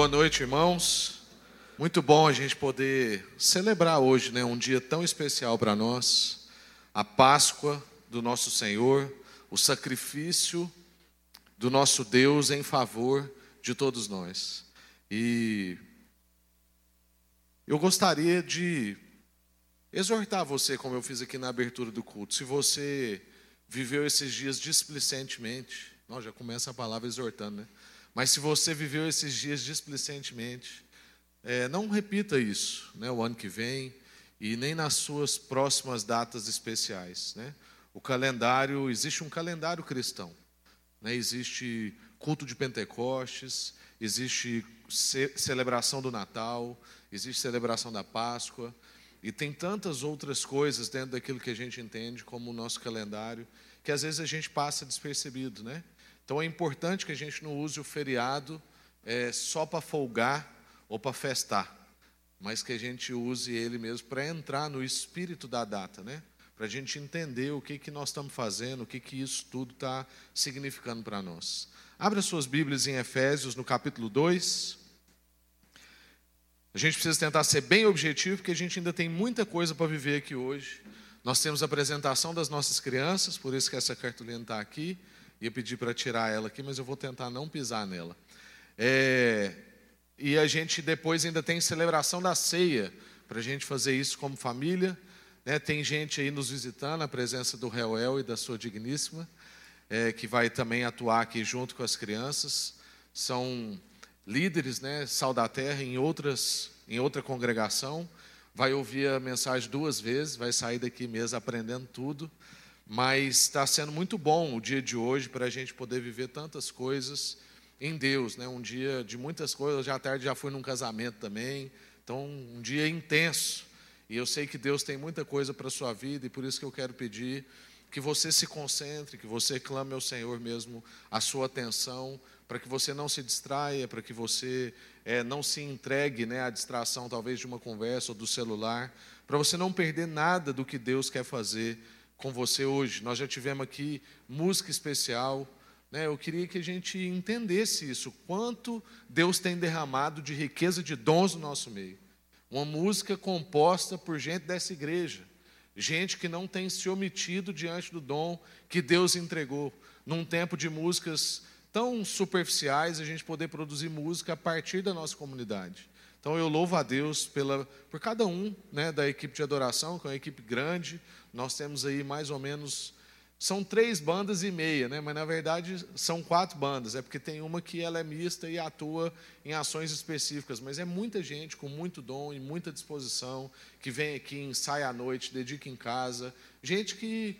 Boa noite, irmãos. Muito bom a gente poder celebrar hoje, né, um dia tão especial para nós, a Páscoa do nosso Senhor, o sacrifício do nosso Deus em favor de todos nós. E eu gostaria de exortar você, como eu fiz aqui na abertura do culto, se você viveu esses dias displicentemente, não, já começa a palavra exortando, né? Mas se você viveu esses dias displicentemente, é, não repita isso né, o ano que vem e nem nas suas próximas datas especiais. Né? O calendário, existe um calendário cristão. Né? Existe culto de Pentecostes, existe ce celebração do Natal, existe celebração da Páscoa, e tem tantas outras coisas dentro daquilo que a gente entende como o nosso calendário, que às vezes a gente passa despercebido, né? Então é importante que a gente não use o feriado é, só para folgar ou para festar, mas que a gente use ele mesmo para entrar no espírito da data, né? Para a gente entender o que, que nós estamos fazendo, o que, que isso tudo está significando para nós. Abra suas Bíblias em Efésios, no capítulo 2. A gente precisa tentar ser bem objetivo, porque a gente ainda tem muita coisa para viver aqui hoje. Nós temos a apresentação das nossas crianças, por isso que essa cartolina está aqui. Ia pedir para tirar ela aqui, mas eu vou tentar não pisar nela. É, e a gente depois ainda tem celebração da ceia, para a gente fazer isso como família. Né? Tem gente aí nos visitando, a presença do Reuel e da sua digníssima, é, que vai também atuar aqui junto com as crianças. São líderes, né, Sal da Terra, em, outras, em outra congregação. Vai ouvir a mensagem duas vezes, vai sair daqui mesmo aprendendo tudo. Mas está sendo muito bom o dia de hoje para a gente poder viver tantas coisas em Deus, né? Um dia de muitas coisas. Hoje à tarde já fui num casamento também, então um dia intenso. E eu sei que Deus tem muita coisa para a sua vida e por isso que eu quero pedir que você se concentre, que você clame ao Senhor mesmo a sua atenção, para que você não se distraia, para que você é, não se entregue né, à distração talvez de uma conversa ou do celular, para você não perder nada do que Deus quer fazer com você hoje. Nós já tivemos aqui música especial. Né? Eu queria que a gente entendesse isso, quanto Deus tem derramado de riqueza de dons no nosso meio. Uma música composta por gente dessa igreja, gente que não tem se omitido diante do dom que Deus entregou. Num tempo de músicas tão superficiais, a gente poder produzir música a partir da nossa comunidade. Então eu louvo a Deus pela, por cada um né, da equipe de adoração, que é uma equipe grande. Nós temos aí mais ou menos. São três bandas e meia, né? mas na verdade são quatro bandas. É porque tem uma que ela é mista e atua em ações específicas. Mas é muita gente com muito dom e muita disposição que vem aqui, ensaia à noite, dedica em casa. Gente que,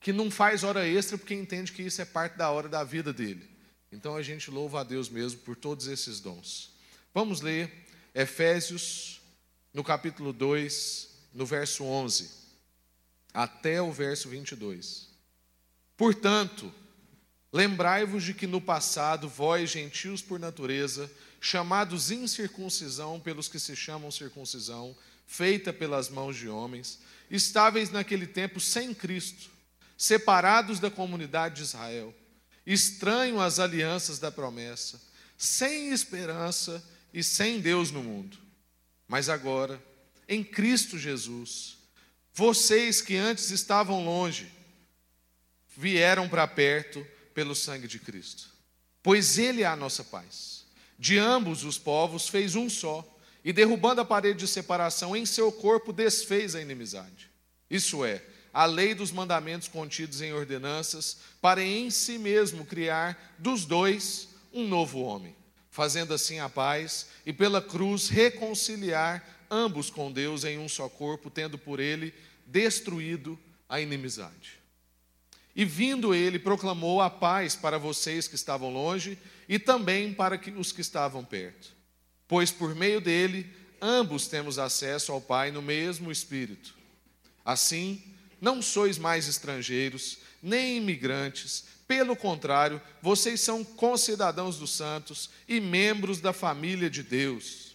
que não faz hora extra porque entende que isso é parte da hora da vida dele. Então a gente louva a Deus mesmo por todos esses dons. Vamos ler Efésios, no capítulo 2, no verso 11, até o verso 22. Portanto, lembrai-vos de que no passado, vós, gentios por natureza, chamados incircuncisão pelos que se chamam circuncisão, feita pelas mãos de homens, estáveis naquele tempo sem Cristo, separados da comunidade de Israel, estranho às alianças da promessa, sem esperança e sem Deus no mundo. Mas agora, em Cristo Jesus, vocês que antes estavam longe, vieram para perto pelo sangue de Cristo. Pois Ele é a nossa paz. De ambos os povos fez um só, e derrubando a parede de separação em seu corpo, desfez a inimizade. Isso é, a lei dos mandamentos contidos em ordenanças, para em si mesmo criar dos dois um novo homem fazendo assim a paz, e pela cruz reconciliar ambos com Deus em um só corpo, tendo por ele destruído a inimizade. E vindo ele, proclamou a paz para vocês que estavam longe e também para os que estavam perto. Pois por meio dele, ambos temos acesso ao Pai no mesmo Espírito. Assim, não sois mais estrangeiros, nem imigrantes, pelo contrário, vocês são concidadãos dos santos e membros da família de Deus,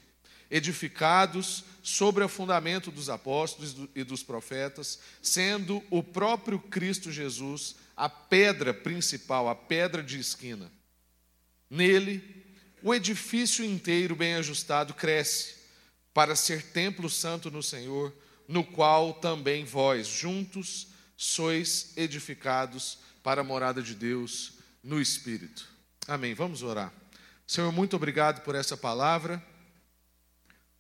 edificados sobre o fundamento dos apóstolos e dos profetas, sendo o próprio Cristo Jesus a pedra principal, a pedra de esquina. Nele, o edifício inteiro bem ajustado cresce para ser templo santo no Senhor, no qual também vós juntos sois edificados para a morada de Deus no Espírito. Amém. Vamos orar. Senhor, muito obrigado por essa palavra.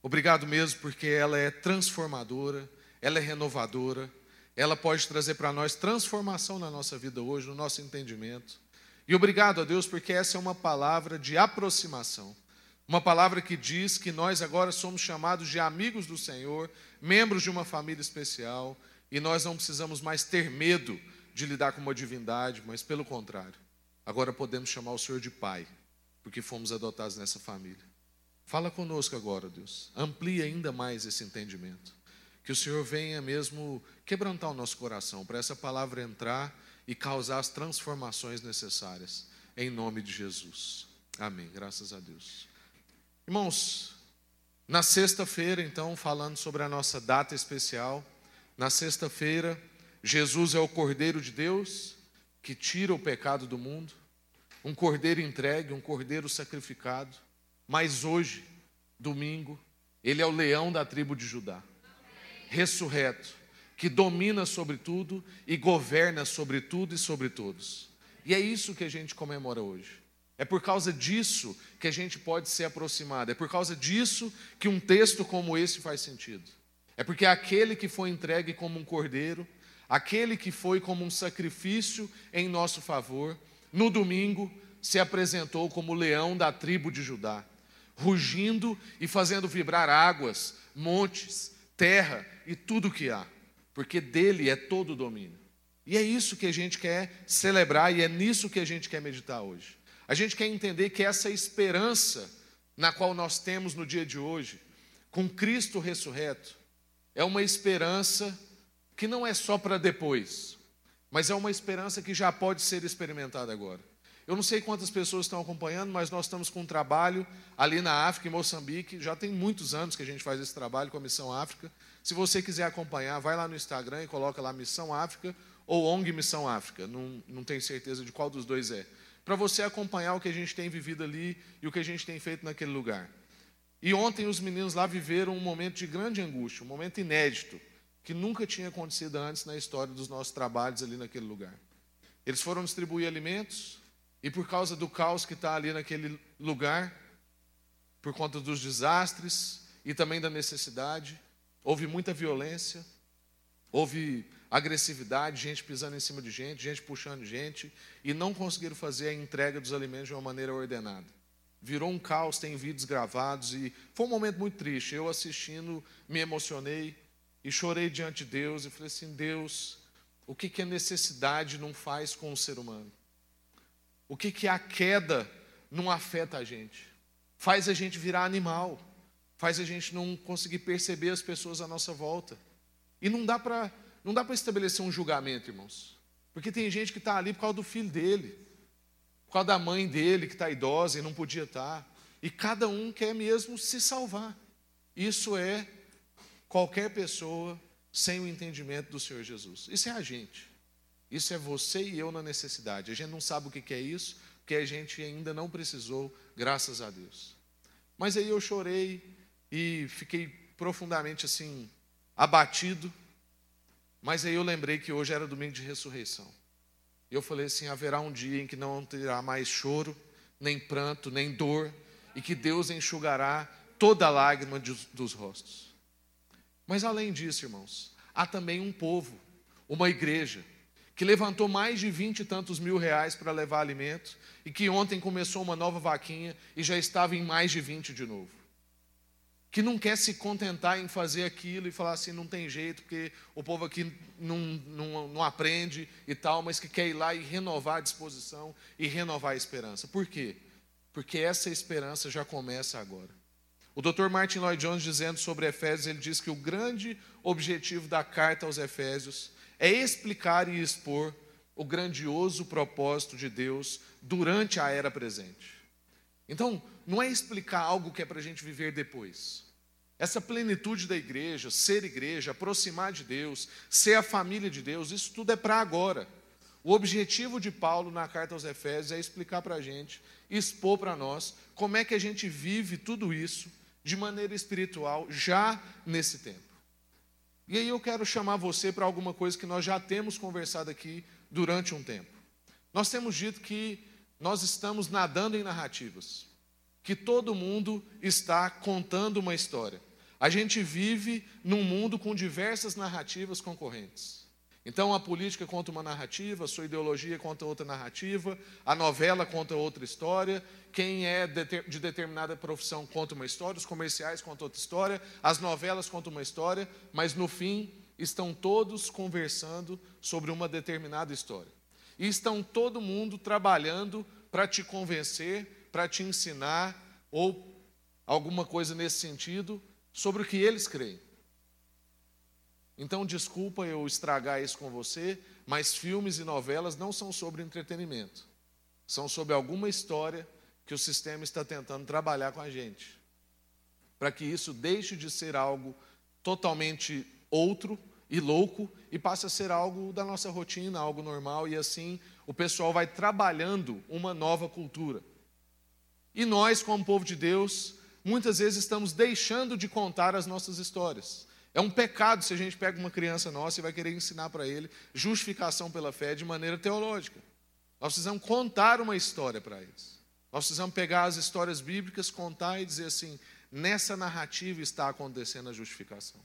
Obrigado mesmo porque ela é transformadora, ela é renovadora, ela pode trazer para nós transformação na nossa vida hoje, no nosso entendimento. E obrigado a Deus porque essa é uma palavra de aproximação. Uma palavra que diz que nós agora somos chamados de amigos do Senhor, membros de uma família especial, e nós não precisamos mais ter medo de lidar com uma divindade, mas pelo contrário, agora podemos chamar o Senhor de Pai, porque fomos adotados nessa família. Fala conosco agora, Deus. Amplie ainda mais esse entendimento. Que o Senhor venha mesmo quebrantar o nosso coração para essa palavra entrar e causar as transformações necessárias. Em nome de Jesus. Amém. Graças a Deus. Irmãos, na sexta-feira, então, falando sobre a nossa data especial, na sexta-feira, Jesus é o Cordeiro de Deus que tira o pecado do mundo, um cordeiro entregue, um cordeiro sacrificado. Mas hoje, domingo, ele é o leão da tribo de Judá, ressurreto, que domina sobre tudo e governa sobre tudo e sobre todos. E é isso que a gente comemora hoje. É por causa disso que a gente pode ser aproximado. É por causa disso que um texto como esse faz sentido. É porque aquele que foi entregue como um cordeiro, aquele que foi como um sacrifício em nosso favor, no domingo se apresentou como leão da tribo de Judá, rugindo e fazendo vibrar águas, montes, terra e tudo o que há, porque dele é todo o domínio. E é isso que a gente quer celebrar e é nisso que a gente quer meditar hoje. A gente quer entender que essa esperança na qual nós temos no dia de hoje, com Cristo ressurreto, é uma esperança que não é só para depois, mas é uma esperança que já pode ser experimentada agora. Eu não sei quantas pessoas estão acompanhando, mas nós estamos com um trabalho ali na África, em Moçambique. Já tem muitos anos que a gente faz esse trabalho com a Missão África. Se você quiser acompanhar, vai lá no Instagram e coloca lá Missão África ou ONG Missão África. Não, não tenho certeza de qual dos dois é para você acompanhar o que a gente tem vivido ali e o que a gente tem feito naquele lugar. E ontem os meninos lá viveram um momento de grande angústia, um momento inédito, que nunca tinha acontecido antes na história dos nossos trabalhos ali naquele lugar. Eles foram distribuir alimentos e por causa do caos que está ali naquele lugar, por conta dos desastres e também da necessidade, houve muita violência, houve agressividade, gente pisando em cima de gente, gente puxando gente, e não conseguiram fazer a entrega dos alimentos de uma maneira ordenada. Virou um caos, tem vídeos gravados, e foi um momento muito triste. Eu assistindo, me emocionei e chorei diante de Deus e falei assim: Deus, o que, que a necessidade não faz com o ser humano? O que, que a queda não afeta a gente? Faz a gente virar animal, faz a gente não conseguir perceber as pessoas à nossa volta. E não dá para não dá para estabelecer um julgamento, irmãos. Porque tem gente que está ali por causa do filho dele, por causa da mãe dele que está idosa e não podia estar. Tá. E cada um quer mesmo se salvar. Isso é qualquer pessoa sem o entendimento do Senhor Jesus. Isso é a gente. Isso é você e eu na necessidade. A gente não sabe o que é isso, porque a gente ainda não precisou, graças a Deus. Mas aí eu chorei e fiquei profundamente assim abatido mas aí eu lembrei que hoje era domingo de ressurreição. E eu falei assim: haverá um dia em que não terá mais choro, nem pranto, nem dor, e que Deus enxugará toda a lágrima de, dos rostos. Mas além disso, irmãos, há também um povo, uma igreja, que levantou mais de vinte e tantos mil reais para levar alimento, e que ontem começou uma nova vaquinha e já estava em mais de vinte de novo que não quer se contentar em fazer aquilo e falar assim, não tem jeito, porque o povo aqui não, não, não aprende e tal, mas que quer ir lá e renovar a disposição e renovar a esperança. Por quê? Porque essa esperança já começa agora. O Dr. Martin Lloyd Jones, dizendo sobre Efésios, ele diz que o grande objetivo da carta aos Efésios é explicar e expor o grandioso propósito de Deus durante a era presente. Então, não é explicar algo que é para a gente viver depois. Essa plenitude da igreja, ser igreja, aproximar de Deus, ser a família de Deus, isso tudo é para agora. O objetivo de Paulo na carta aos Efésios é explicar para a gente, expor para nós, como é que a gente vive tudo isso de maneira espiritual já nesse tempo. E aí eu quero chamar você para alguma coisa que nós já temos conversado aqui durante um tempo. Nós temos dito que nós estamos nadando em narrativas, que todo mundo está contando uma história. A gente vive num mundo com diversas narrativas concorrentes. Então a política conta uma narrativa, a sua ideologia conta outra narrativa, a novela conta outra história, quem é de determinada profissão conta uma história, os comerciais contam outra história, as novelas contam uma história, mas no fim estão todos conversando sobre uma determinada história. E estão todo mundo trabalhando para te convencer, para te ensinar ou alguma coisa nesse sentido sobre o que eles creem. Então, desculpa eu estragar isso com você, mas filmes e novelas não são sobre entretenimento. São sobre alguma história que o sistema está tentando trabalhar com a gente. Para que isso deixe de ser algo totalmente outro e louco e passe a ser algo da nossa rotina, algo normal, e assim o pessoal vai trabalhando uma nova cultura. E nós, como povo de Deus, muitas vezes estamos deixando de contar as nossas histórias. É um pecado se a gente pega uma criança nossa e vai querer ensinar para ele justificação pela fé de maneira teológica. Nós precisamos contar uma história para eles. Nós precisamos pegar as histórias bíblicas, contar e dizer assim: nessa narrativa está acontecendo a justificação.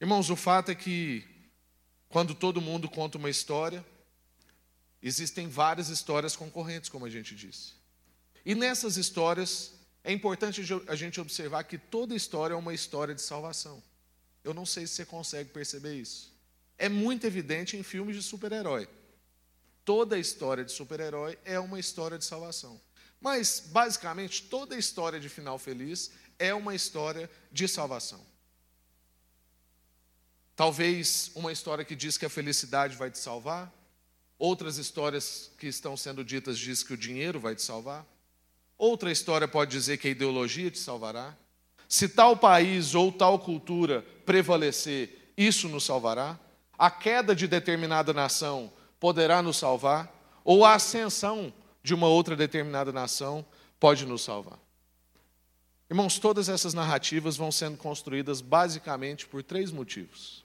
Irmãos, o fato é que quando todo mundo conta uma história, existem várias histórias concorrentes, como a gente disse. E nessas histórias, é importante a gente observar que toda história é uma história de salvação. Eu não sei se você consegue perceber isso. É muito evidente em filmes de super-herói. Toda história de super-herói é uma história de salvação. Mas, basicamente, toda história de final feliz é uma história de salvação. Talvez uma história que diz que a felicidade vai te salvar, outras histórias que estão sendo ditas diz que o dinheiro vai te salvar. Outra história pode dizer que a ideologia te salvará. Se tal país ou tal cultura prevalecer, isso nos salvará. A queda de determinada nação poderá nos salvar. Ou a ascensão de uma outra determinada nação pode nos salvar. Irmãos, todas essas narrativas vão sendo construídas basicamente por três motivos.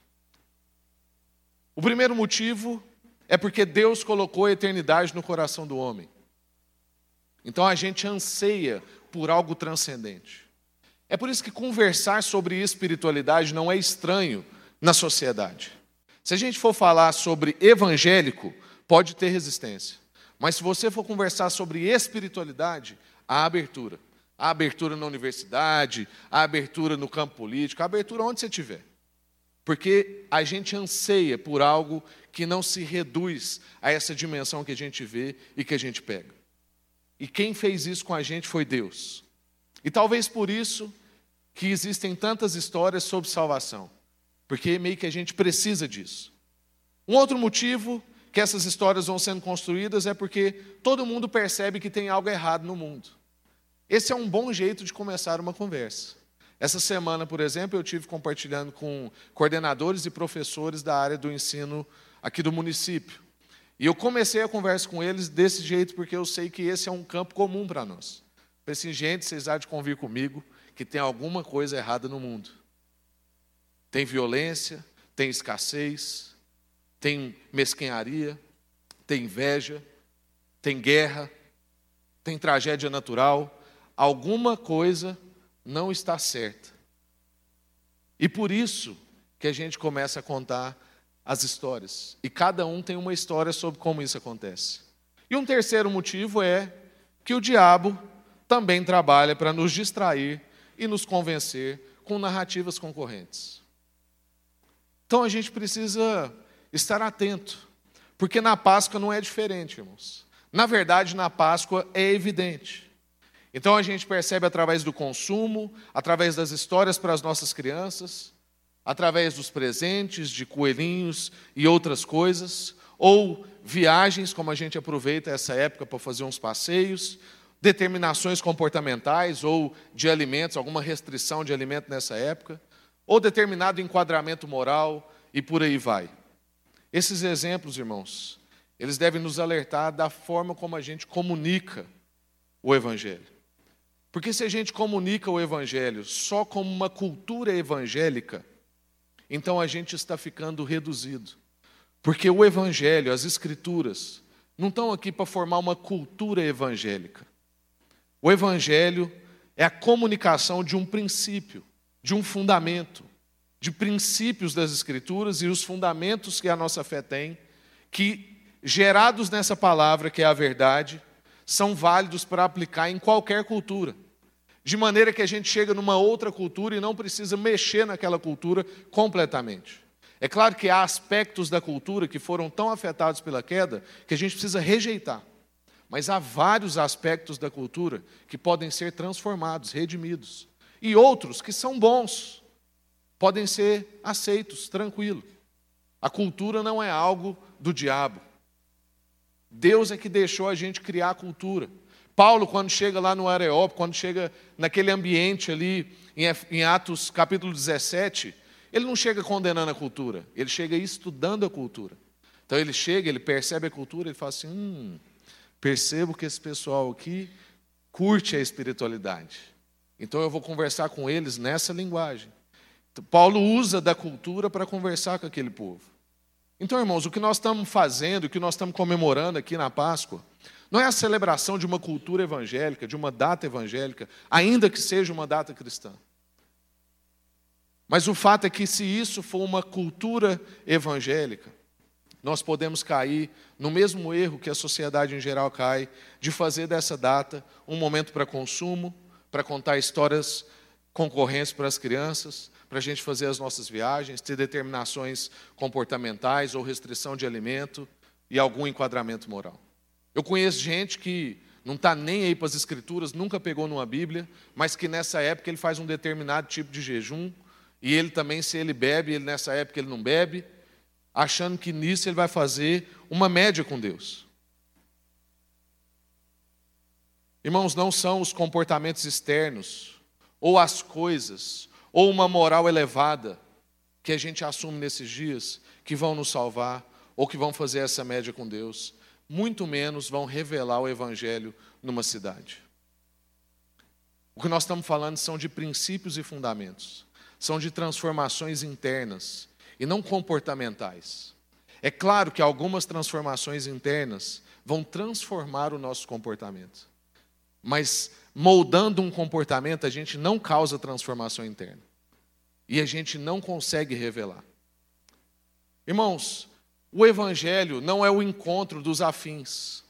O primeiro motivo é porque Deus colocou a eternidade no coração do homem. Então a gente anseia por algo transcendente. É por isso que conversar sobre espiritualidade não é estranho na sociedade. Se a gente for falar sobre evangélico, pode ter resistência. Mas se você for conversar sobre espiritualidade, há abertura. Há abertura na universidade, há abertura no campo político, há abertura onde você estiver. Porque a gente anseia por algo que não se reduz a essa dimensão que a gente vê e que a gente pega. E quem fez isso com a gente foi Deus. E talvez por isso que existem tantas histórias sobre salvação, porque meio que a gente precisa disso. Um outro motivo que essas histórias vão sendo construídas é porque todo mundo percebe que tem algo errado no mundo. Esse é um bom jeito de começar uma conversa. Essa semana, por exemplo, eu tive compartilhando com coordenadores e professores da área do ensino aqui do município. E eu comecei a conversa com eles desse jeito, porque eu sei que esse é um campo comum para nós. Falei assim, gente, vocês há de convir comigo que tem alguma coisa errada no mundo. Tem violência, tem escassez, tem mesquinharia, tem inveja, tem guerra, tem tragédia natural. Alguma coisa não está certa. E por isso que a gente começa a contar as histórias. E cada um tem uma história sobre como isso acontece. E um terceiro motivo é que o diabo também trabalha para nos distrair e nos convencer com narrativas concorrentes. Então a gente precisa estar atento, porque na Páscoa não é diferente, irmãos. Na verdade, na Páscoa é evidente. Então a gente percebe através do consumo, através das histórias para as nossas crianças, através dos presentes, de coelhinhos e outras coisas, ou viagens, como a gente aproveita essa época para fazer uns passeios, determinações comportamentais ou de alimentos, alguma restrição de alimento nessa época, ou determinado enquadramento moral e por aí vai. Esses exemplos, irmãos, eles devem nos alertar da forma como a gente comunica o Evangelho. Porque se a gente comunica o Evangelho só como uma cultura evangélica, então a gente está ficando reduzido. Porque o Evangelho, as Escrituras, não estão aqui para formar uma cultura evangélica. O Evangelho é a comunicação de um princípio, de um fundamento, de princípios das Escrituras e os fundamentos que a nossa fé tem, que, gerados nessa palavra, que é a verdade, são válidos para aplicar em qualquer cultura. De maneira que a gente chega numa outra cultura e não precisa mexer naquela cultura completamente. É claro que há aspectos da cultura que foram tão afetados pela queda que a gente precisa rejeitar. Mas há vários aspectos da cultura que podem ser transformados, redimidos. E outros que são bons, podem ser aceitos, tranquilo. A cultura não é algo do diabo. Deus é que deixou a gente criar a cultura. Paulo, quando chega lá no Areópago, quando chega naquele ambiente ali, em Atos capítulo 17, ele não chega condenando a cultura, ele chega estudando a cultura. Então ele chega, ele percebe a cultura, ele fala assim: hum, percebo que esse pessoal aqui curte a espiritualidade. Então eu vou conversar com eles nessa linguagem. Então, Paulo usa da cultura para conversar com aquele povo. Então, irmãos, o que nós estamos fazendo, o que nós estamos comemorando aqui na Páscoa, não é a celebração de uma cultura evangélica, de uma data evangélica, ainda que seja uma data cristã. Mas o fato é que, se isso for uma cultura evangélica, nós podemos cair no mesmo erro que a sociedade em geral cai, de fazer dessa data um momento para consumo, para contar histórias concorrentes para as crianças, para a gente fazer as nossas viagens, ter determinações comportamentais ou restrição de alimento e algum enquadramento moral. Eu conheço gente que não está nem aí para as escrituras, nunca pegou numa Bíblia, mas que nessa época ele faz um determinado tipo de jejum, e ele também, se ele bebe, ele nessa época ele não bebe, achando que nisso ele vai fazer uma média com Deus. Irmãos, não são os comportamentos externos, ou as coisas, ou uma moral elevada que a gente assume nesses dias que vão nos salvar, ou que vão fazer essa média com Deus, muito menos vão revelar o Evangelho numa cidade. O que nós estamos falando são de princípios e fundamentos são de transformações internas e não comportamentais. É claro que algumas transformações internas vão transformar o nosso comportamento. Mas moldando um comportamento, a gente não causa transformação interna. E a gente não consegue revelar. Irmãos, o evangelho não é o encontro dos afins.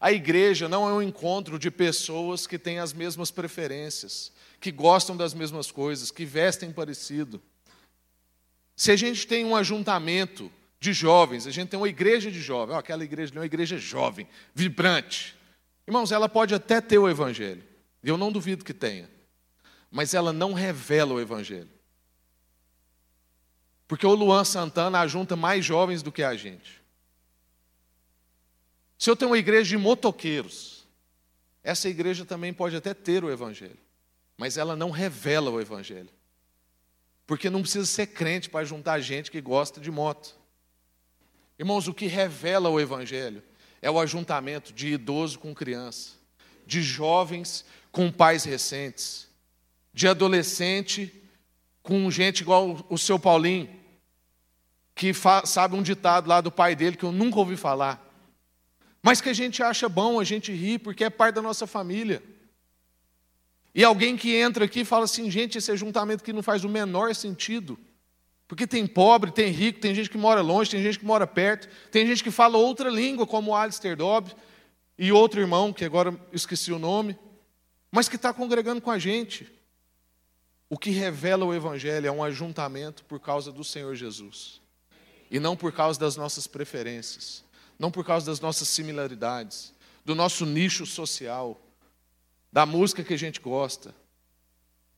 A igreja não é um encontro de pessoas que têm as mesmas preferências que gostam das mesmas coisas, que vestem parecido. Se a gente tem um ajuntamento de jovens, a gente tem uma igreja de jovens, aquela igreja é uma igreja jovem, vibrante. Irmãos, ela pode até ter o evangelho, eu não duvido que tenha, mas ela não revela o evangelho. Porque o Luan Santana ajunta mais jovens do que a gente. Se eu tenho uma igreja de motoqueiros, essa igreja também pode até ter o evangelho mas ela não revela o Evangelho. Porque não precisa ser crente para juntar gente que gosta de moto. Irmãos, o que revela o Evangelho é o ajuntamento de idoso com criança, de jovens com pais recentes, de adolescente com gente igual o seu Paulinho, que sabe um ditado lá do pai dele que eu nunca ouvi falar, mas que a gente acha bom, a gente ri, porque é parte da nossa família. E alguém que entra aqui e fala assim, gente, esse ajuntamento que não faz o menor sentido. Porque tem pobre, tem rico, tem gente que mora longe, tem gente que mora perto, tem gente que fala outra língua, como o Alistair Dobbs, e outro irmão, que agora esqueci o nome, mas que está congregando com a gente. O que revela o Evangelho é um ajuntamento por causa do Senhor Jesus, e não por causa das nossas preferências, não por causa das nossas similaridades, do nosso nicho social da música que a gente gosta,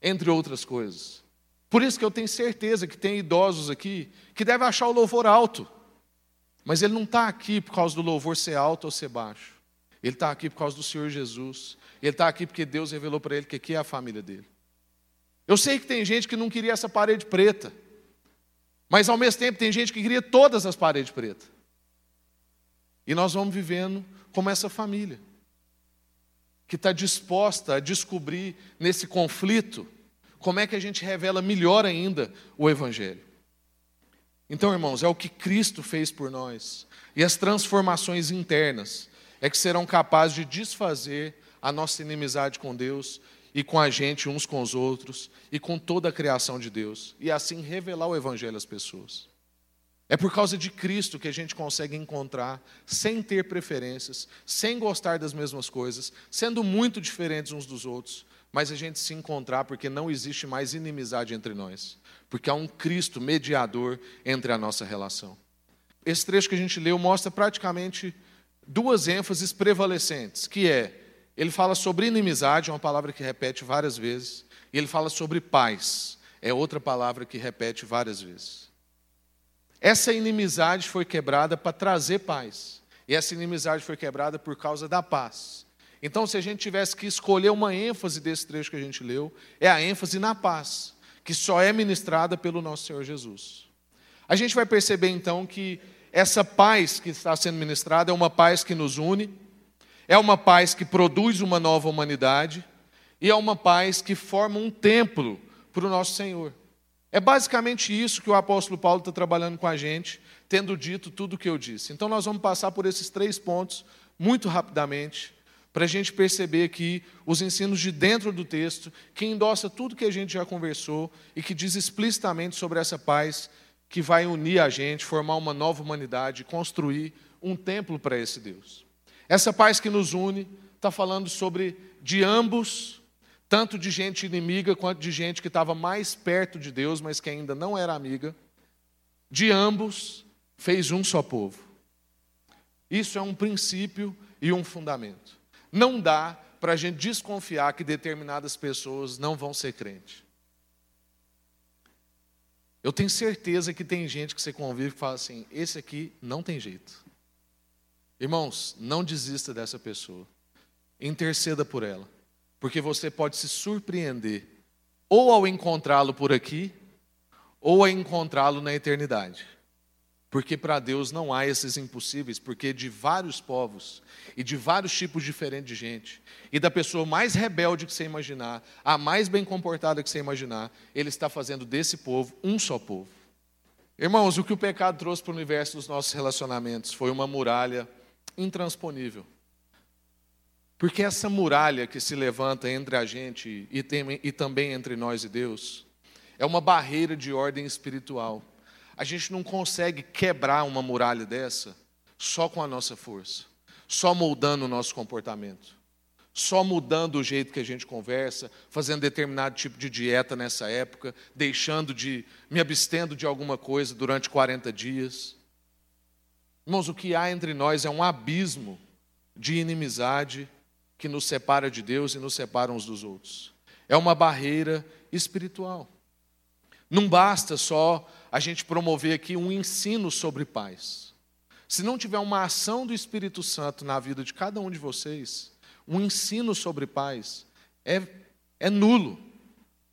entre outras coisas. Por isso que eu tenho certeza que tem idosos aqui que devem achar o louvor alto, mas ele não está aqui por causa do louvor ser alto ou ser baixo. Ele está aqui por causa do Senhor Jesus. Ele está aqui porque Deus revelou para ele que aqui é a família dele. Eu sei que tem gente que não queria essa parede preta, mas ao mesmo tempo tem gente que queria todas as paredes pretas. E nós vamos vivendo como essa família, que está disposta a descobrir nesse conflito como é que a gente revela melhor ainda o Evangelho. Então, irmãos, é o que Cristo fez por nós. E as transformações internas é que serão capazes de desfazer a nossa inimizade com Deus e com a gente uns com os outros e com toda a criação de Deus e assim revelar o evangelho às pessoas. É por causa de Cristo que a gente consegue encontrar sem ter preferências, sem gostar das mesmas coisas, sendo muito diferentes uns dos outros, mas a gente se encontrar porque não existe mais inimizade entre nós, porque há um Cristo mediador entre a nossa relação. Esse trecho que a gente leu mostra praticamente duas ênfases prevalecentes, que é ele fala sobre inimizade, é uma palavra que repete várias vezes, e ele fala sobre paz, é outra palavra que repete várias vezes. Essa inimizade foi quebrada para trazer paz, e essa inimizade foi quebrada por causa da paz. Então, se a gente tivesse que escolher uma ênfase desse trecho que a gente leu, é a ênfase na paz, que só é ministrada pelo nosso Senhor Jesus. A gente vai perceber então que essa paz que está sendo ministrada é uma paz que nos une, é uma paz que produz uma nova humanidade e é uma paz que forma um templo para o nosso Senhor. É basicamente isso que o apóstolo Paulo está trabalhando com a gente, tendo dito tudo o que eu disse. Então, nós vamos passar por esses três pontos muito rapidamente, para a gente perceber aqui os ensinos de dentro do texto, que endossa tudo que a gente já conversou e que diz explicitamente sobre essa paz que vai unir a gente, formar uma nova humanidade, construir um templo para esse Deus. Essa paz que nos une está falando sobre de ambos, tanto de gente inimiga quanto de gente que estava mais perto de Deus, mas que ainda não era amiga. De ambos fez um só povo. Isso é um princípio e um fundamento. Não dá para a gente desconfiar que determinadas pessoas não vão ser crentes. Eu tenho certeza que tem gente que você convive e fala assim: esse aqui não tem jeito. Irmãos, não desista dessa pessoa. Interceda por ela, porque você pode se surpreender ou ao encontrá-lo por aqui, ou a encontrá-lo na eternidade. Porque para Deus não há esses impossíveis, porque de vários povos e de vários tipos diferentes de gente, e da pessoa mais rebelde que você imaginar, a mais bem comportada que você imaginar, Ele está fazendo desse povo um só povo. Irmãos, o que o pecado trouxe para o universo dos nossos relacionamentos foi uma muralha intransponível. Porque essa muralha que se levanta entre a gente e, tem, e também entre nós e Deus, é uma barreira de ordem espiritual a gente não consegue quebrar uma muralha dessa só com a nossa força, só moldando o nosso comportamento, só mudando o jeito que a gente conversa, fazendo determinado tipo de dieta nessa época, deixando de, me abstendo de alguma coisa durante 40 dias. Irmãos, o que há entre nós é um abismo de inimizade que nos separa de Deus e nos separa uns dos outros. É uma barreira espiritual. Não basta só a gente promover aqui um ensino sobre paz. Se não tiver uma ação do Espírito Santo na vida de cada um de vocês, um ensino sobre paz é, é nulo.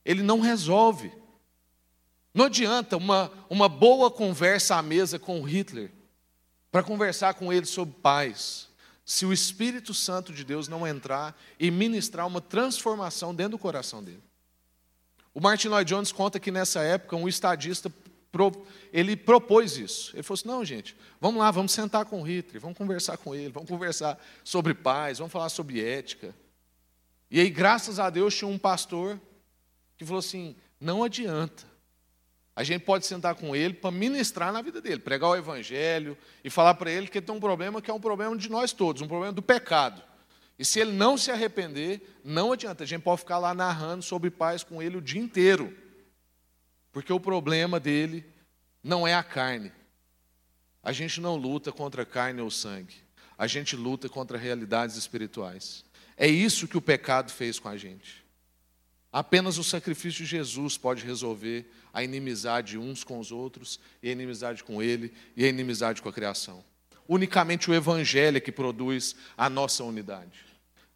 Ele não resolve. Não adianta uma, uma boa conversa à mesa com Hitler para conversar com ele sobre paz, se o Espírito Santo de Deus não entrar e ministrar uma transformação dentro do coração dele. O Martin Lloyd Jones conta que nessa época um estadista ele propôs isso. Ele falou assim: não, gente, vamos lá, vamos sentar com o Hitler, vamos conversar com ele, vamos conversar sobre paz, vamos falar sobre ética. E aí, graças a Deus, tinha um pastor que falou assim: não adianta. A gente pode sentar com ele para ministrar na vida dele, pregar o evangelho e falar para ele que ele tem um problema que é um problema de nós todos, um problema do pecado. E se ele não se arrepender, não adianta. A gente pode ficar lá narrando sobre paz com ele o dia inteiro. Porque o problema dele não é a carne. A gente não luta contra carne ou sangue. A gente luta contra realidades espirituais. É isso que o pecado fez com a gente. Apenas o sacrifício de Jesus pode resolver a inimizade uns com os outros, e a inimizade com Ele, e a inimizade com a criação. Unicamente o Evangelho é que produz a nossa unidade.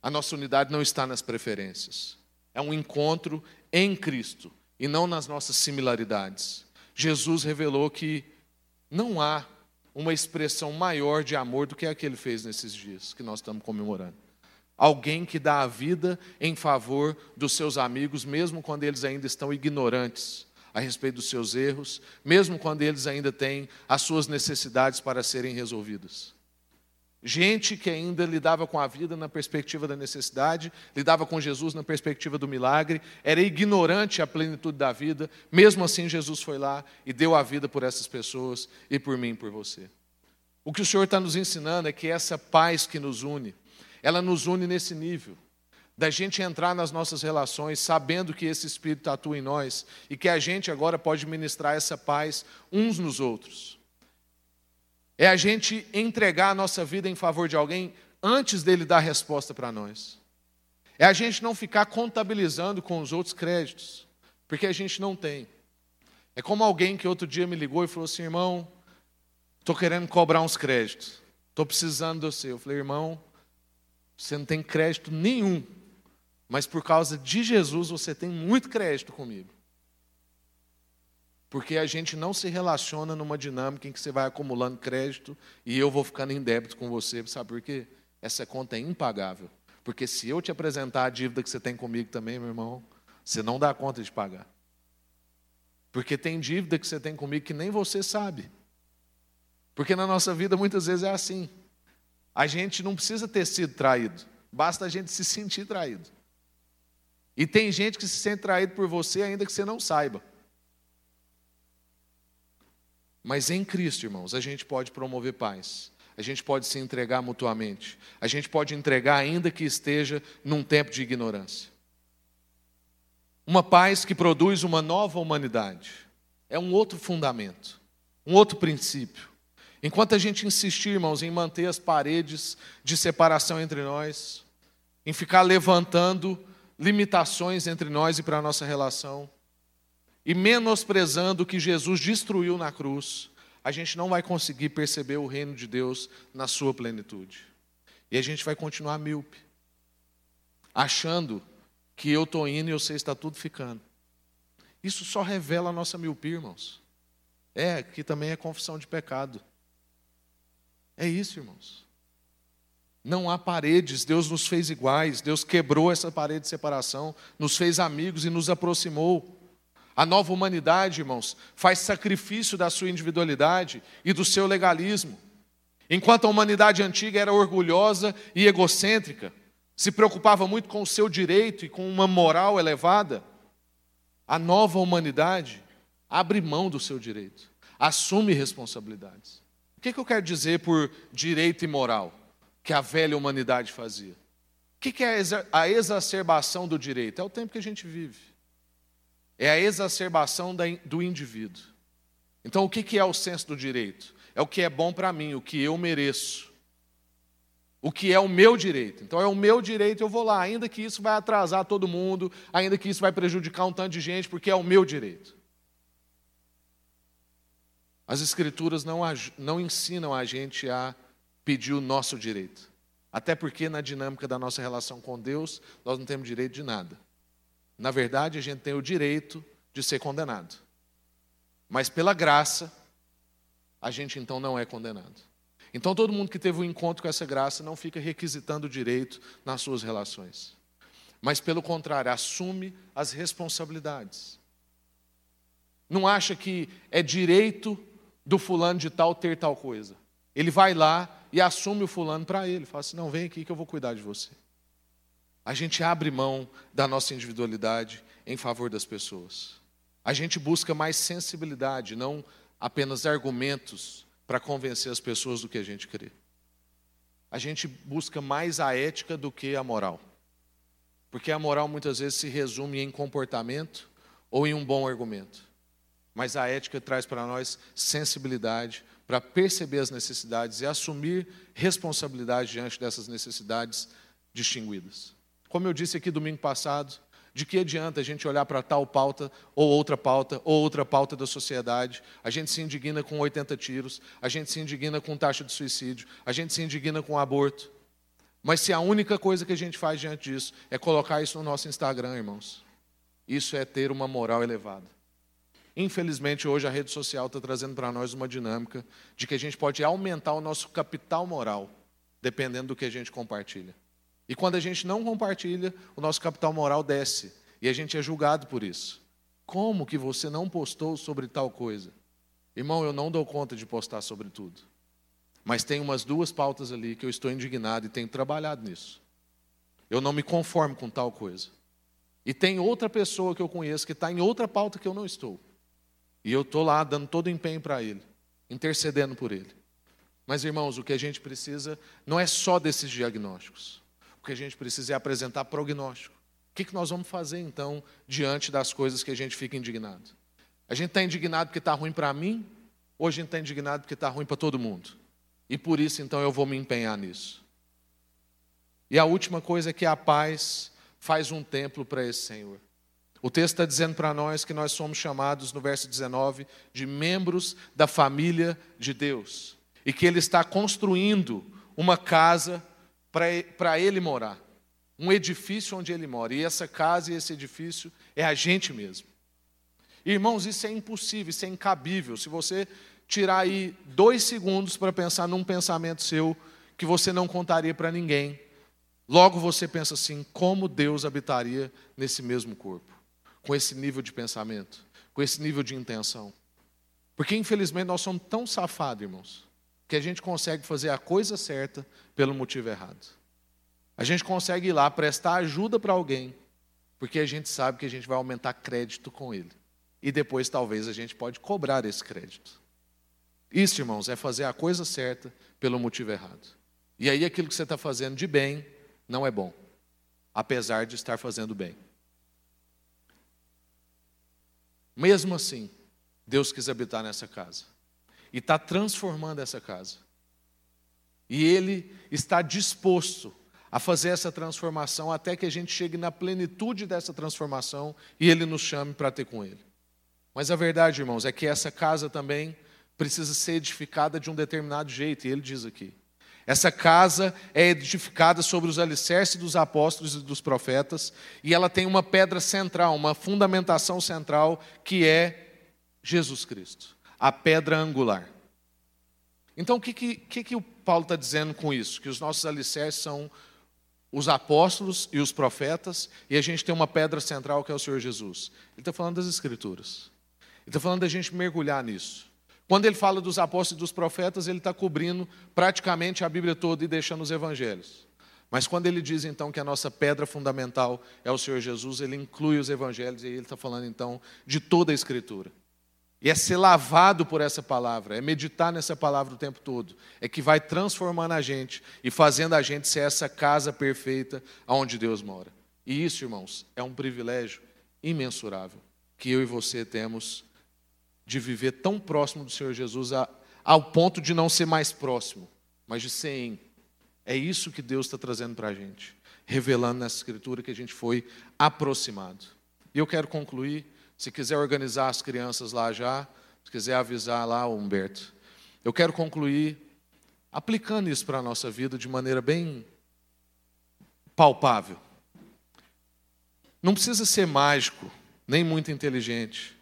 A nossa unidade não está nas preferências. É um encontro em Cristo e não nas nossas similaridades. Jesus revelou que não há uma expressão maior de amor do que a que ele fez nesses dias que nós estamos comemorando. Alguém que dá a vida em favor dos seus amigos, mesmo quando eles ainda estão ignorantes a respeito dos seus erros, mesmo quando eles ainda têm as suas necessidades para serem resolvidas. Gente que ainda lidava com a vida na perspectiva da necessidade, lidava com Jesus na perspectiva do milagre, era ignorante à plenitude da vida, mesmo assim Jesus foi lá e deu a vida por essas pessoas e por mim por você. O que o Senhor está nos ensinando é que essa paz que nos une, ela nos une nesse nível, da gente entrar nas nossas relações sabendo que esse Espírito atua em nós e que a gente agora pode ministrar essa paz uns nos outros. É a gente entregar a nossa vida em favor de alguém antes dele dar resposta para nós. É a gente não ficar contabilizando com os outros créditos, porque a gente não tem. É como alguém que outro dia me ligou e falou assim: irmão, estou querendo cobrar uns créditos, estou precisando do seu. Eu falei: irmão, você não tem crédito nenhum, mas por causa de Jesus você tem muito crédito comigo. Porque a gente não se relaciona numa dinâmica em que você vai acumulando crédito e eu vou ficando em débito com você. Sabe por quê? Essa conta é impagável. Porque se eu te apresentar a dívida que você tem comigo também, meu irmão, você não dá conta de pagar. Porque tem dívida que você tem comigo que nem você sabe. Porque na nossa vida muitas vezes é assim. A gente não precisa ter sido traído, basta a gente se sentir traído. E tem gente que se sente traído por você ainda que você não saiba. Mas em Cristo, irmãos, a gente pode promover paz. A gente pode se entregar mutuamente. A gente pode entregar ainda que esteja num tempo de ignorância. Uma paz que produz uma nova humanidade. É um outro fundamento, um outro princípio. Enquanto a gente insistir, irmãos, em manter as paredes de separação entre nós, em ficar levantando limitações entre nós e para a nossa relação, e menosprezando o que Jesus destruiu na cruz, a gente não vai conseguir perceber o reino de Deus na sua plenitude. E a gente vai continuar míope, achando que eu estou indo e você está tudo ficando. Isso só revela a nossa miopia, irmãos. É, que também é confissão de pecado. É isso, irmãos. Não há paredes, Deus nos fez iguais, Deus quebrou essa parede de separação, nos fez amigos e nos aproximou. A nova humanidade, irmãos, faz sacrifício da sua individualidade e do seu legalismo. Enquanto a humanidade antiga era orgulhosa e egocêntrica, se preocupava muito com o seu direito e com uma moral elevada, a nova humanidade abre mão do seu direito, assume responsabilidades. O que, eu quero dizer por direito e moral que a velha humanidade fazia? O que é a exacerbação do direito? É o tempo que a gente vive. É a exacerbação do indivíduo. Então, o que é o senso do direito? É o que é bom para mim, o que eu mereço. O que é o meu direito. Então, é o meu direito, eu vou lá, ainda que isso vai atrasar todo mundo, ainda que isso vai prejudicar um tanto de gente, porque é o meu direito. As Escrituras não, não ensinam a gente a pedir o nosso direito. Até porque, na dinâmica da nossa relação com Deus, nós não temos direito de nada. Na verdade, a gente tem o direito de ser condenado. Mas pela graça, a gente então não é condenado. Então todo mundo que teve um encontro com essa graça não fica requisitando o direito nas suas relações. Mas pelo contrário, assume as responsabilidades. Não acha que é direito do fulano de tal ter tal coisa. Ele vai lá e assume o fulano para ele. Fala assim: não, vem aqui que eu vou cuidar de você. A gente abre mão da nossa individualidade em favor das pessoas. A gente busca mais sensibilidade, não apenas argumentos para convencer as pessoas do que a gente crê. A gente busca mais a ética do que a moral. Porque a moral muitas vezes se resume em comportamento ou em um bom argumento. Mas a ética traz para nós sensibilidade para perceber as necessidades e assumir responsabilidade diante dessas necessidades distinguidas. Como eu disse aqui domingo passado, de que adianta a gente olhar para tal pauta, ou outra pauta, ou outra pauta da sociedade? A gente se indigna com 80 tiros, a gente se indigna com taxa de suicídio, a gente se indigna com aborto. Mas se a única coisa que a gente faz diante disso é colocar isso no nosso Instagram, irmãos, isso é ter uma moral elevada. Infelizmente, hoje a rede social está trazendo para nós uma dinâmica de que a gente pode aumentar o nosso capital moral, dependendo do que a gente compartilha. E quando a gente não compartilha, o nosso capital moral desce e a gente é julgado por isso. Como que você não postou sobre tal coisa? Irmão, eu não dou conta de postar sobre tudo. Mas tem umas duas pautas ali que eu estou indignado e tenho trabalhado nisso. Eu não me conformo com tal coisa. E tem outra pessoa que eu conheço que está em outra pauta que eu não estou. E eu estou lá dando todo o empenho para ele, intercedendo por ele. Mas, irmãos, o que a gente precisa não é só desses diagnósticos. O que a gente precisa é apresentar prognóstico. O que, que nós vamos fazer, então, diante das coisas que a gente fica indignado? A gente está indignado porque está ruim para mim, ou a gente está indignado porque está ruim para todo mundo? E por isso, então, eu vou me empenhar nisso. E a última coisa é que a paz faz um templo para esse Senhor. O texto está dizendo para nós que nós somos chamados, no verso 19, de membros da família de Deus. E que Ele está construindo uma casa para Ele morar. Um edifício onde Ele mora. E essa casa e esse edifício é a gente mesmo. Irmãos, isso é impossível, isso é incabível. Se você tirar aí dois segundos para pensar num pensamento seu que você não contaria para ninguém, Logo você pensa assim: como Deus habitaria nesse mesmo corpo, com esse nível de pensamento, com esse nível de intenção? Porque infelizmente nós somos tão safados, irmãos, que a gente consegue fazer a coisa certa pelo motivo errado. A gente consegue ir lá prestar ajuda para alguém, porque a gente sabe que a gente vai aumentar crédito com ele. E depois talvez a gente pode cobrar esse crédito. Isso, irmãos, é fazer a coisa certa pelo motivo errado. E aí aquilo que você está fazendo de bem, não é bom, apesar de estar fazendo bem. Mesmo assim, Deus quis habitar nessa casa e está transformando essa casa. E Ele está disposto a fazer essa transformação até que a gente chegue na plenitude dessa transformação e Ele nos chame para ter com Ele. Mas a verdade, irmãos, é que essa casa também precisa ser edificada de um determinado jeito, e Ele diz aqui: essa casa é edificada sobre os alicerces dos apóstolos e dos profetas, e ela tem uma pedra central, uma fundamentação central, que é Jesus Cristo, a pedra angular. Então, o que, que, que o Paulo está dizendo com isso? Que os nossos alicerces são os apóstolos e os profetas, e a gente tem uma pedra central que é o Senhor Jesus. Ele está falando das Escrituras. Ele está falando da gente mergulhar nisso. Quando ele fala dos apóstolos e dos profetas, ele está cobrindo praticamente a Bíblia toda e deixando os evangelhos. Mas quando ele diz então que a nossa pedra fundamental é o Senhor Jesus, ele inclui os evangelhos e ele está falando então de toda a Escritura. E é ser lavado por essa palavra, é meditar nessa palavra o tempo todo, é que vai transformando a gente e fazendo a gente ser essa casa perfeita onde Deus mora. E isso, irmãos, é um privilégio imensurável que eu e você temos de viver tão próximo do Senhor Jesus a, ao ponto de não ser mais próximo, mas de ser em. É isso que Deus está trazendo para a gente, revelando nessa escritura que a gente foi aproximado. E eu quero concluir, se quiser organizar as crianças lá já, se quiser avisar lá o Humberto, eu quero concluir aplicando isso para a nossa vida de maneira bem palpável. Não precisa ser mágico, nem muito inteligente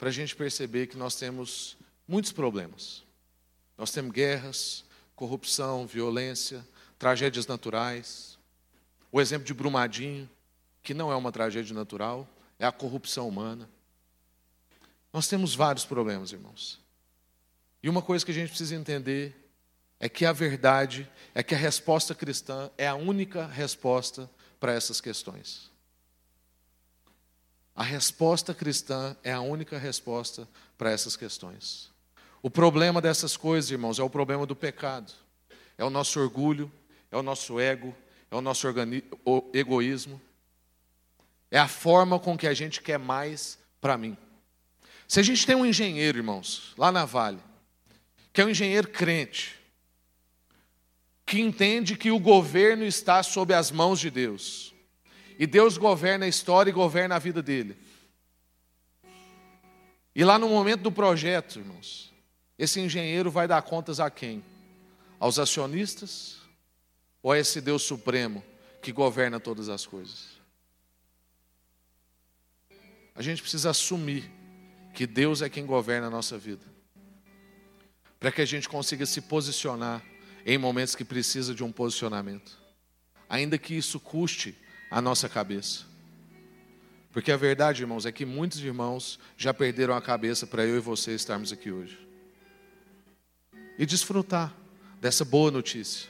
para a gente perceber que nós temos muitos problemas. Nós temos guerras, corrupção, violência, tragédias naturais. O exemplo de Brumadinho, que não é uma tragédia natural, é a corrupção humana. Nós temos vários problemas, irmãos. E uma coisa que a gente precisa entender é que a verdade é que a resposta cristã é a única resposta para essas questões. A resposta cristã é a única resposta para essas questões. O problema dessas coisas, irmãos, é o problema do pecado. É o nosso orgulho, é o nosso ego, é o nosso o egoísmo. É a forma com que a gente quer mais para mim. Se a gente tem um engenheiro, irmãos, lá na Vale, que é um engenheiro crente, que entende que o governo está sob as mãos de Deus, e Deus governa a história e governa a vida dele. E lá no momento do projeto, irmãos, esse engenheiro vai dar contas a quem? Aos acionistas ou a esse Deus supremo que governa todas as coisas? A gente precisa assumir que Deus é quem governa a nossa vida. Para que a gente consiga se posicionar em momentos que precisa de um posicionamento. Ainda que isso custe a nossa cabeça. Porque a verdade, irmãos, é que muitos irmãos já perderam a cabeça para eu e você estarmos aqui hoje. E desfrutar dessa boa notícia.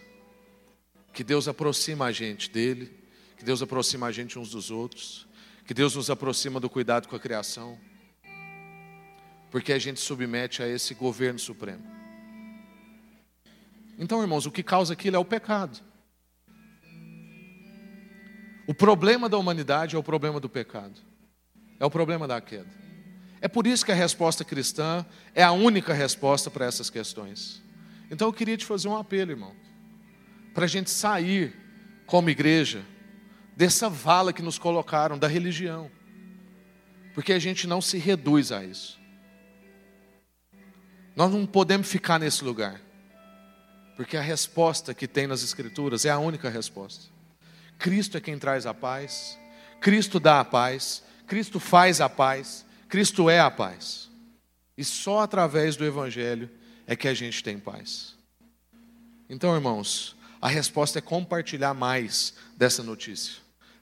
Que Deus aproxima a gente dele, que Deus aproxima a gente uns dos outros, que Deus nos aproxima do cuidado com a criação, porque a gente submete a esse governo supremo. Então, irmãos, o que causa aquilo é o pecado. O problema da humanidade é o problema do pecado, é o problema da queda. É por isso que a resposta cristã é a única resposta para essas questões. Então eu queria te fazer um apelo, irmão, para a gente sair como igreja dessa vala que nos colocaram da religião, porque a gente não se reduz a isso. Nós não podemos ficar nesse lugar, porque a resposta que tem nas Escrituras é a única resposta. Cristo é quem traz a paz, Cristo dá a paz, Cristo faz a paz, Cristo é a paz. E só através do Evangelho é que a gente tem paz. Então, irmãos, a resposta é compartilhar mais dessa notícia,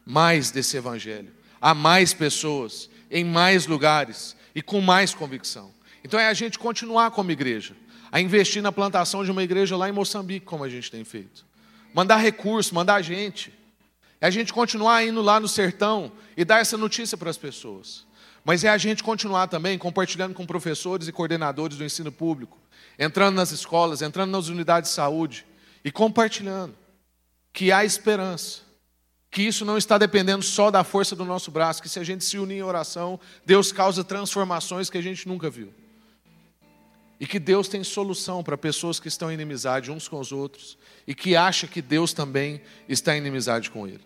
mais desse Evangelho, a mais pessoas, em mais lugares e com mais convicção. Então, é a gente continuar como igreja, a investir na plantação de uma igreja lá em Moçambique, como a gente tem feito. Mandar recurso, mandar gente. É a gente continuar indo lá no sertão e dar essa notícia para as pessoas. Mas é a gente continuar também compartilhando com professores e coordenadores do ensino público, entrando nas escolas, entrando nas unidades de saúde e compartilhando que há esperança, que isso não está dependendo só da força do nosso braço, que se a gente se unir em oração, Deus causa transformações que a gente nunca viu. E que Deus tem solução para pessoas que estão em inimizade uns com os outros e que acham que Deus também está em inimizade com ele.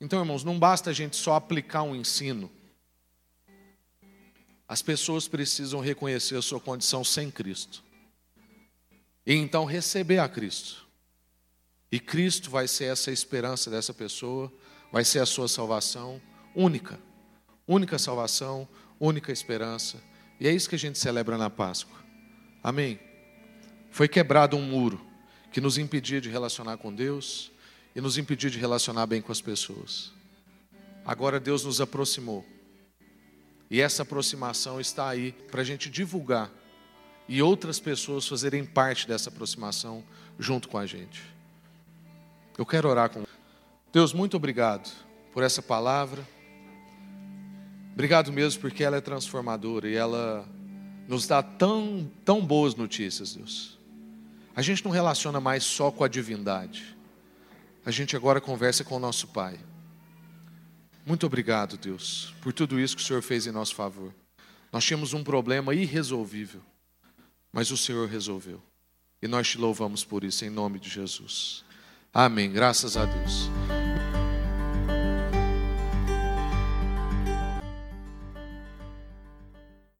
Então, irmãos, não basta a gente só aplicar um ensino. As pessoas precisam reconhecer a sua condição sem Cristo. E então receber a Cristo. E Cristo vai ser essa esperança dessa pessoa, vai ser a sua salvação única. Única salvação, única esperança. E é isso que a gente celebra na Páscoa. Amém? Foi quebrado um muro que nos impedia de relacionar com Deus, e nos impedir de relacionar bem com as pessoas. Agora Deus nos aproximou. E essa aproximação está aí para a gente divulgar e outras pessoas fazerem parte dessa aproximação junto com a gente. Eu quero orar com Deus, muito obrigado por essa palavra. Obrigado mesmo porque ela é transformadora e ela nos dá tão, tão boas notícias, Deus. A gente não relaciona mais só com a divindade a gente agora conversa com o nosso Pai. Muito obrigado, Deus, por tudo isso que o Senhor fez em nosso favor. Nós tínhamos um problema irresolvível, mas o Senhor resolveu. E nós te louvamos por isso, em nome de Jesus. Amém. Graças a Deus.